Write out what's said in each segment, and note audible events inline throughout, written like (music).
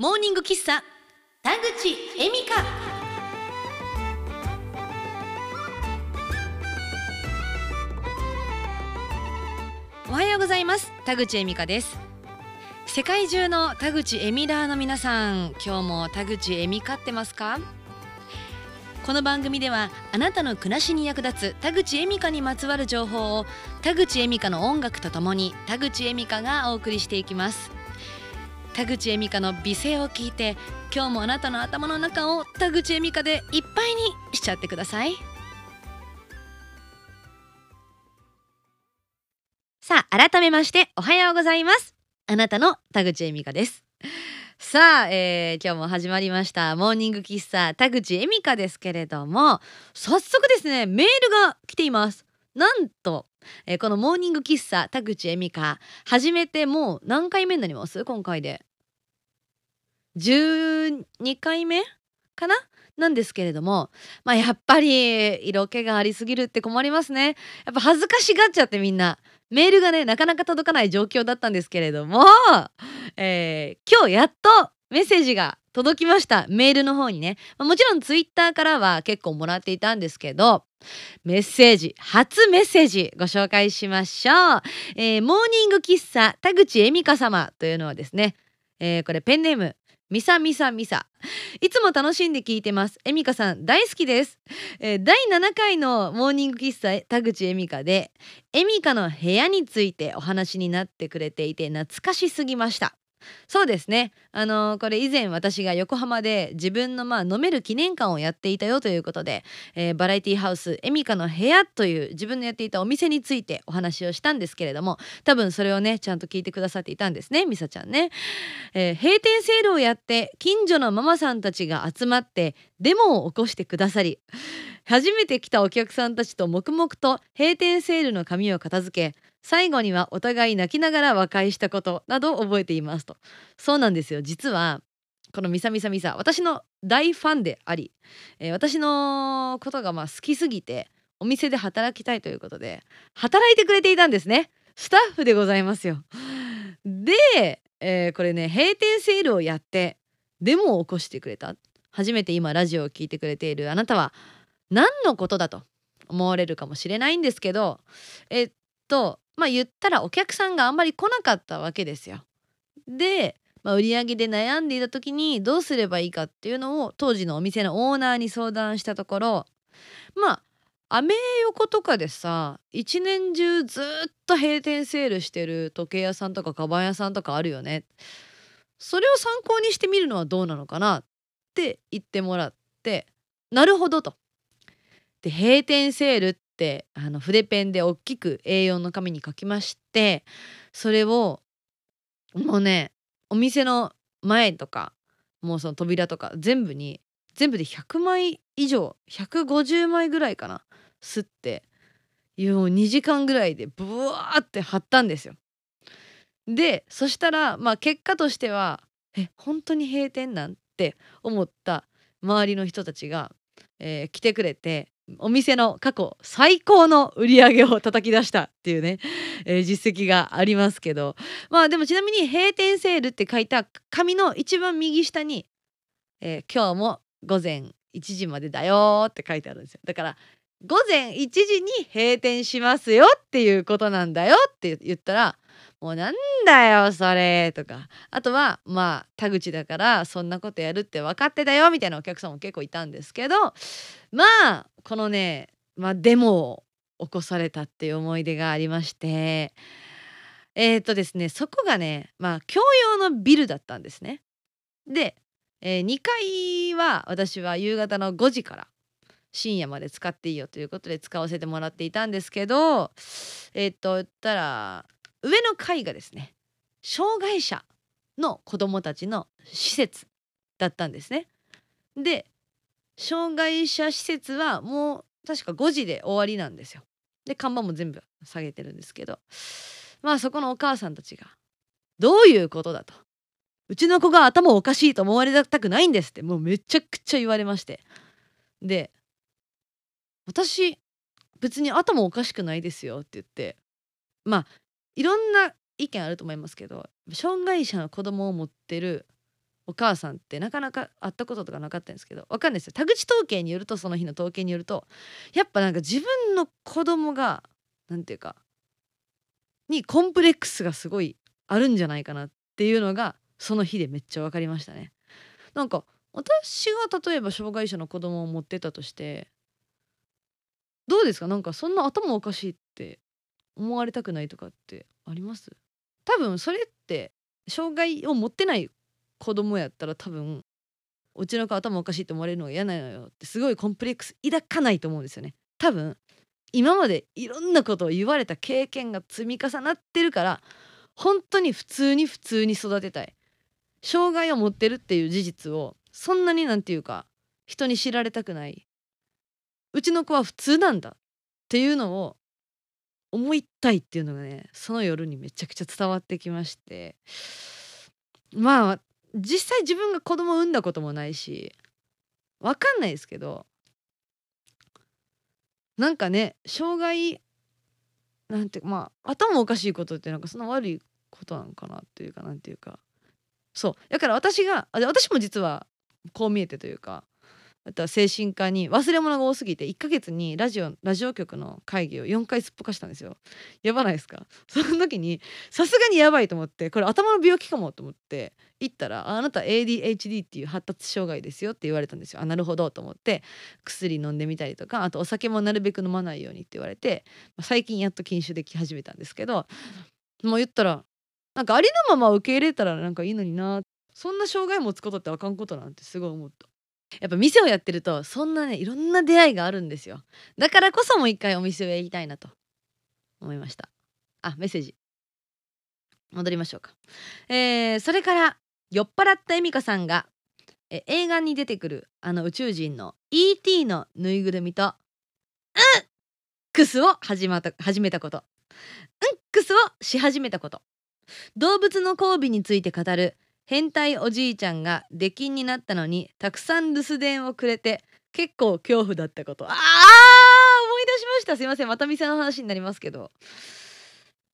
モーニング喫茶田口恵美香。おはようございます田口恵美香です。世界中の田口エミラーの皆さん今日も田口恵美香ってますか？この番組ではあなたの暮らしに役立つ田口恵美香にまつわる情報を田口恵美香の音楽とともに田口恵美香がお送りしていきます。田口恵美香の美声を聞いて今日もあなたの頭の中を田口恵美香でいっぱいにしちゃってください。さあ改めましておはようございます。あなたの田口恵美香です。さあ、えー、今日も始まりました。モーニング喫茶田口恵美香ですけれども早速ですねメールが来ています。なんと、えー、このモーニング喫茶田口恵美香始めてもう何回目になります？今回で。12回目かな？なんですけれどもまあやっぱり色気がありすぎるって困りますね。やっぱ恥ずかしがっちゃってみんな。メールがねなかなか届かない状況だったんですけれども、えー、今日やっとメッセージが届きました。メールの方にね。もちろんツイッターからは結構もらっていたんですけどメッセージ初メッセージご紹介しましょう、えー、モーニング喫茶田口恵美香様というのはですね、えー、これペンネームミサミサミサ。いつも楽しんで聞いてます。エミカさん大好きです、えー、第7回のモーニング喫茶田口エミカでエミカの部屋についてお話になってくれていて懐かしすぎました。そうですね。あの、これ以前私が横浜で自分のまあ飲める記念館をやっていたよということで、えー、バラエティハウスエミカの部屋という自分のやっていたお店についてお話をしたんですけれども多分それをねちゃんと聞いてくださっていたんですねみさちゃんね、えー、閉店セールをやって近所のママさんたちが集まってデモを起こしてくださり初めて来たお客さんたちと黙々と閉店セールの紙を片付け最後にはお互い泣きながら和解したことなどを覚えていますと。そうなんですよ。実はこのミサミサミサ私の大ファンであり、えー、私のことがまあ好きすぎてお店で働きたいということで働いてくれていたんですね。スタッフでございますよ。で、えー、これね閉店セールをやってデモを起こしてくれた。初めて今ラジオを聴いてくれているあなたは何のことだと思われるかもしれないんですけどえっとまあ言ったらお客さんがあんまり来なかったわけですよ。で、まあ、売り上げで悩んでいた時にどうすればいいかっていうのを当時のお店のオーナーに相談したところまあアメ横とかでさ一年中ずっと閉店セールしてる時計屋さんとかカバン屋さんとかあるよね。それを参考にしてみるのはどうなのかなって言ってもらってなるほどと。で閉店セールてあの筆ペンで大きく A4 の紙に書きましてそれをもうねお店の前とかもうその扉とか全部に全部で100枚以上150枚ぐらいかな吸ってもう2時間ぐらいでブワーって貼ったんですよ。でそしたらまあ結果としてはえ本当に閉店なんて思った周りの人たちが、えー、来てくれてお店の過去最高の売り上げを叩き出したっていうね、えー、実績がありますけど。まあでもちなみに閉店セールって書いた紙の一番右下に、えー、今日も午前1時までだよって書いてあるんですよ。だから午前1時に閉店しますよっていうことなんだよって言ったらもうなんだよそれとかあとはまあ田口だからそんなことやるって分かってたよみたいなお客さんも結構いたんですけどまあこのねまあデモを起こされたっていう思い出がありましてえっ、ー、とですねそこがねまあ共用のビルだったんですね。で、えー、2階は私は夕方の5時から深夜まで使っていいよということで使わせてもらっていたんですけどえっ、ー、と言ったら上の階がですね障害者の子どもたちの施設だったんですね。で障害者施設はもう確か5時で終わりなんですよ。で看板も全部下げてるんですけどまあそこのお母さんたちが「どういうことだ」と「うちの子が頭おかしいと思われたくないんです」ってもうめちゃくちゃ言われましてで私別に頭おかしくないですよって言ってまあいろんな意見あると思いますけど障害者の子供を持ってるお母さんってなかなか会ったこととかなかったんですけどわかんないですよ田口統計によるとその日の統計によるとやっぱなんか自分の子供がなんていうかにコンプレックスがすごいあるんじゃないかなっていうのがその日でめっちゃ分かりましたね。なんか私が例えば障害者の子供を持ってたとしてどうですか？なんかそんな頭おかしいって思われたくないとかってあります？多分それって障害を持ってない子供やったら多分うちの子頭おかしいって思われるのが嫌なのよってすごいコンプレックス抱かないと思うんですよね。多分今までいろんなことを言われた経験が積み重なってるから本当に普通に普通に育てたい。障害を持ってるっていう事実をそんなになんていうか人に知られたくない。うちの子は普通なんだっていうのを思いたいっていうのがねその夜にめちゃくちゃ伝わってきまして。まあ実際自分が子供を産んだこともないしわかんないですけどなんかね障害なんてまあ頭おかしいことってなんかそんな悪いことなんかなっていうかなんていうか。そうだから私が私も実はこう見えてというかあとは精神科に忘れ物が多すぎて1ヶ月にラジオラジオ局の会議を4回すっぽかしたんですよ。やばないですか？(laughs) その時にさすがにやばいと思ってこれ頭の病気かもと思って行ったらあなた ADHD っていう発達障害ですよって言われたんですよ。あなるほどと思って薬飲んでみたりとかあとお酒もなるべく飲まないようにって言われて最近やっと禁酒でき始めたんですけどもう言ったらなんかありのまま受け入れたらなんかいいのになそんな障害持つことってあかんことなんてすごい思った。やっぱ店をやってるとそんなねいろんな出会いがあるんですよ。だからこそもう一回お店をやりたいなと思いました。あメッセージ。戻りましょうか。えー、それから酔っ払った恵美香さんがえ映画に出てくるあの宇宙人の ET のぬいぐるみとうんクスを始また始めたこと。うんクスをし始めたこと。動物の交尾について語る変態おじいちゃんが出禁になったのにたくさん留守電をくれて結構恐怖だったこと。あー思い出しました。すいません。また店の話になりますけど。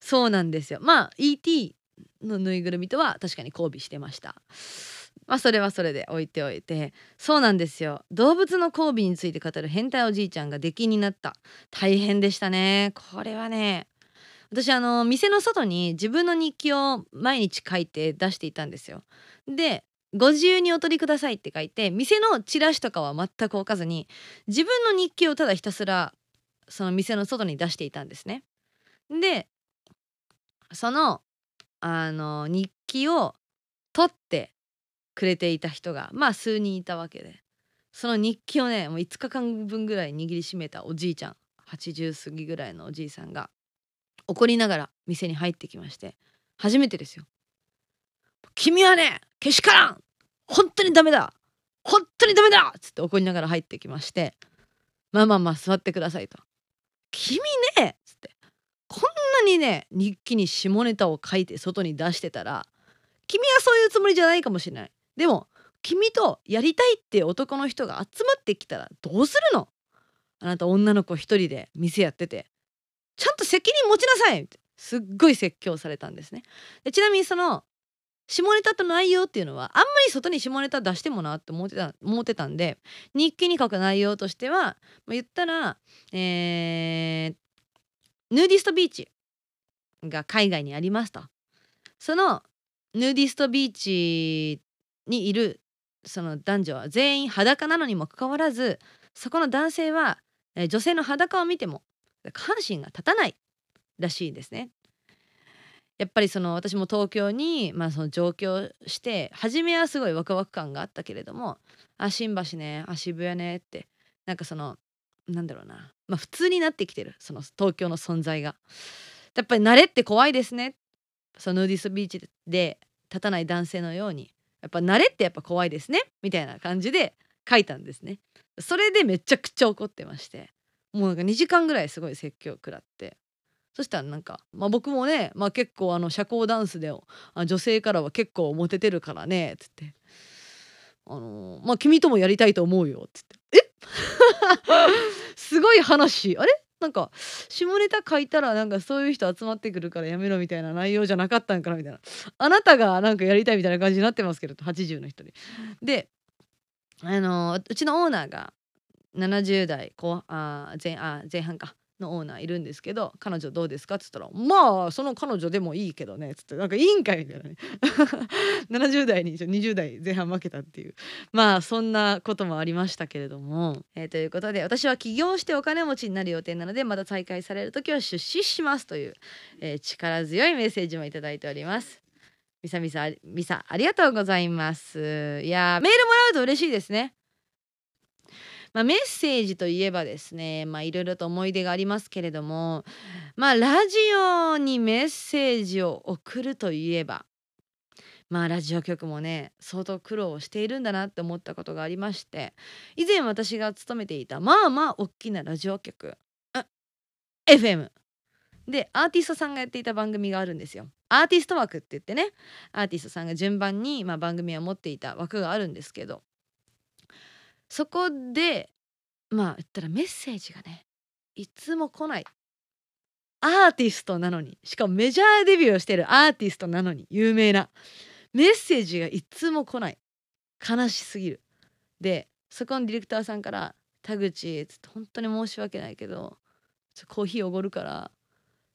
そうなんですよ。まあ ET のぬいぐるみとは確かに交尾してました。まあそれはそれで置いておいて。そうなんですよ。動物の交尾について語る変態おじいちゃんが出禁になった。大変でしたね。これはね私あの店の外に自分の日記を毎日書いて出していたんですよ。でご自由にお取りくださいって書いて店のチラシとかは全く置かずに自分の日記をただひたすらその店の外に出していたんですね。でそのあの日記を取ってくれていた人がまあ数人いたわけでその日記をねもう5日間分ぐらい握りしめたおじいちゃん80過ぎぐらいのおじいさんが怒りながら店に入ってきまして初めてですよ「君はねけしからん。本当にダメだ。本当にダメだ!」っつって怒りながら入ってきまして「まあまあまあ座ってください」と「君ね」っつってこんなにね日記に下ネタを書いて外に出してたら君はそういうつもりじゃないかもしれない。でも君とやりたいって男の人が集まってきたらどうするの？あなた女の子一人で店やってて。ちゃんと責任持ちなさいってすっごい説教されたんですね。でちなみにその下ネタと内容っていうのはあんまり外に下ネタ出してもなって思ってた思ってたんで日記に書く内容としては、言ったら、えー、ヌーディストビーチが海外にありますと。そのヌーディストビーチにいるその男女は全員裸なのにもかかわらずそこの男性は、えー、女性の裸を見ても関心が立たないらしいですね。やっぱりその私も東京に、まあ、その上京して初めはすごいワクワク感があったけれども「あ新橋ねあ渋谷ね」ってなんかそのなんだろうな、まあ、普通になってきてるその東京の存在が。やっぱり慣れって怖いですねそのヌーディストビーチで立たない男性のようにやっぱ慣れってやっぱ怖いですねみたいな感じで書いたんですね。それでめちゃくちゃ怒ってましてもうなんか2時間ぐらいすごい説教食らって。そしたらなんか、まあ、僕もね、まあ、結構あの社交ダンスであ女性からは結構モテてるからねっつって「あのー、まあ君ともやりたいと思うよ」っつって「え (laughs) すごい話。あれ？なんか下ネタ書いたらなんかそういう人集まってくるからやめろみたいな内容じゃなかったんかなみたいな。あなたがなんかやりたいみたいな感じになってますけど80の人に。であのうちのオーナーが70代後あ前あ前半かのオーナーいるんですけど「彼女どうですか?」っつったら「まあその彼女でもいいけどね」っつってなんかいいんかいみたいなね (laughs) 70代に20代前半負けたっていうまあそんなこともありましたけれども、えー、ということで私は起業してお金持ちになる予定なのでまた再開される時は出資しますという、えー、力強いメッセージもいいております。みさみさみさありがとうございます。いやメールもらうと嬉しいですね。まあ、メッセージといえばですねいろいろと思い出がありますけれどもまあラジオにメッセージを送るといえばまあラジオ局もね相当苦労しているんだなって思ったことがありまして以前私が勤めていたまあまあ大きなラジオ局 FM でアーティストさんがやっていた番組があるんですよ。アーティスト枠って言ってねアーティストさんが順番に、まあ、番組を持っていた枠があるんですけどそこでまあ言ったらメッセージがねいつも来ない。アーティストなのに。しかもメジャーデビューをしてるアーティストなのに。有名な。メッセージがいつも来ない。悲しすぎる。でそこのディレクターさんから「田口」っつって本当に申し訳ないけどコーヒーおごるから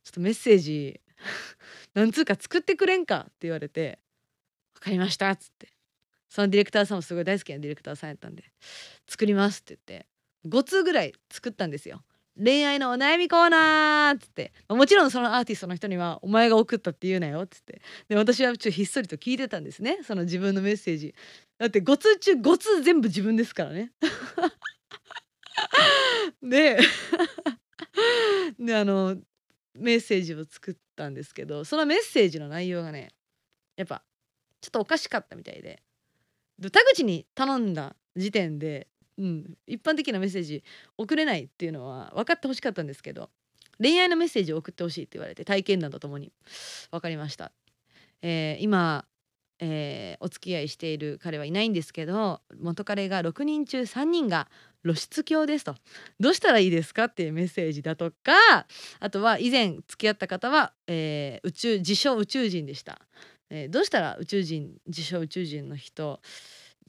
ちょっとメッセージ (laughs) なんつうか作ってくれんかって言われて「分かりました」っつって。そのディレクターさんもすごい大好きなディレクターさんやったんで「作ります」って言って5通ぐらい作ったんですよ。恋愛のお悩みコーナーっつって、まあ、もちろんそのアーティストの人には「お前が送ったって言うなよ」っつってで私はちょっとひっそりと聞いてたんですね。その自分のメッセージ。だって5通中5通全部自分ですからね。(laughs) でであのメッセージを作ったんですけどそのメッセージの内容がねやっぱちょっとおかしかったみたいで。田口に頼んだ時点で、うん、一般的なメッセージ送れないっていうのは分かってほしかったんですけど恋愛のメッセージを送ってほしいって言われて体験談とともに分かりました、えー、今、えー、お付き合いしている彼はいないんですけど元彼が6人中3人が露出狂ですと。どうしたらいいですかっていうメッセージだとかあとは以前付き合った方は、えー、宇宙自称宇宙人でした。えー、どうしたら宇宙人自称宇宙人の人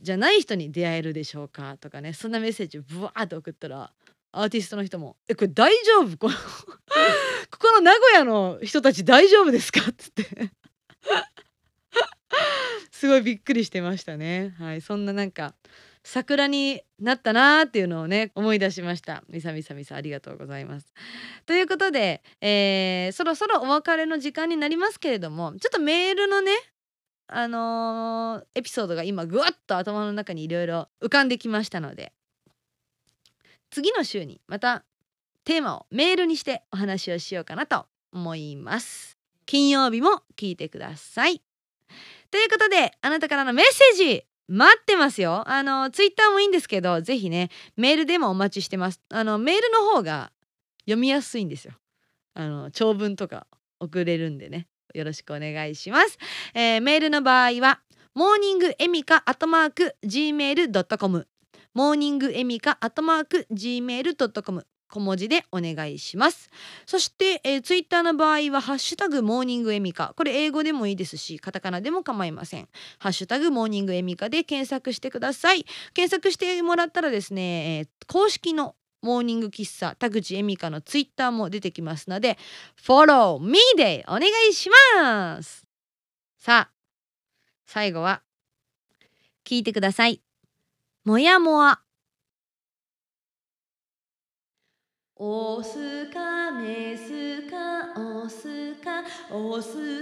じゃない人に出会えるでしょうかとかねそんなメッセージをブワーって送ったらアーティストの人も「えこれ大丈夫？(laughs) このここの名古屋の人たち大丈夫ですか?」っつって (laughs) すごいびっくりしてましたね。はい、そんななんか桜になったなーっていうのをね思い出しました。みさみさみさありがとうございます。ということで、えー、そろそろお別れの時間になりますけれどもちょっとメールのねあのー、エピソードが今ぐわっと頭の中にいろいろ浮かんできましたので次の週にまたテーマをメールにしてお話をしようかなと思います。金曜日も聞いてください。ということであなたからのメッセージ。待ってますよ。あの、ツイッターもいいんですけど、ぜひね、メールでもお待ちしてます。あの、メールの方が読みやすいんですよ。あの、長文とか送れるんでね。よろしくお願いします。えー、メールの場合は、モーニングエミカアットマーク gmail.com モーニングエミカアットマーク gmail.com 小文字でお願いします。そして、えー、ツイッターの場合はハッシュタグモーニングエミカ。これ英語でもいいですしカタカナでも構いません。ハッシュタグモーニングエミカで検索してください。検索してもらったらですね、えー、公式のモーニング喫茶田口エミカのツイッターも出てきますのでフォローミーでお願いします。さあ最後は聞いてください。もやもわオスかメスかオスかオスか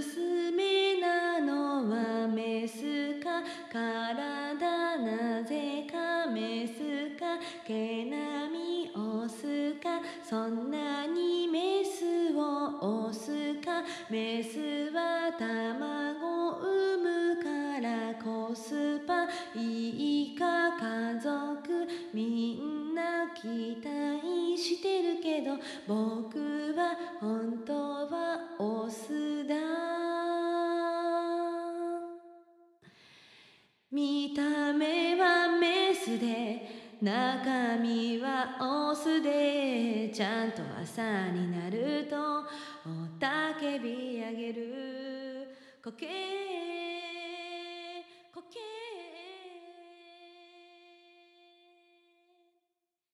けど僕は本当はオスだ。見た目はメスで中身はオスで。ちゃんと朝になると雄たけび上げる。固形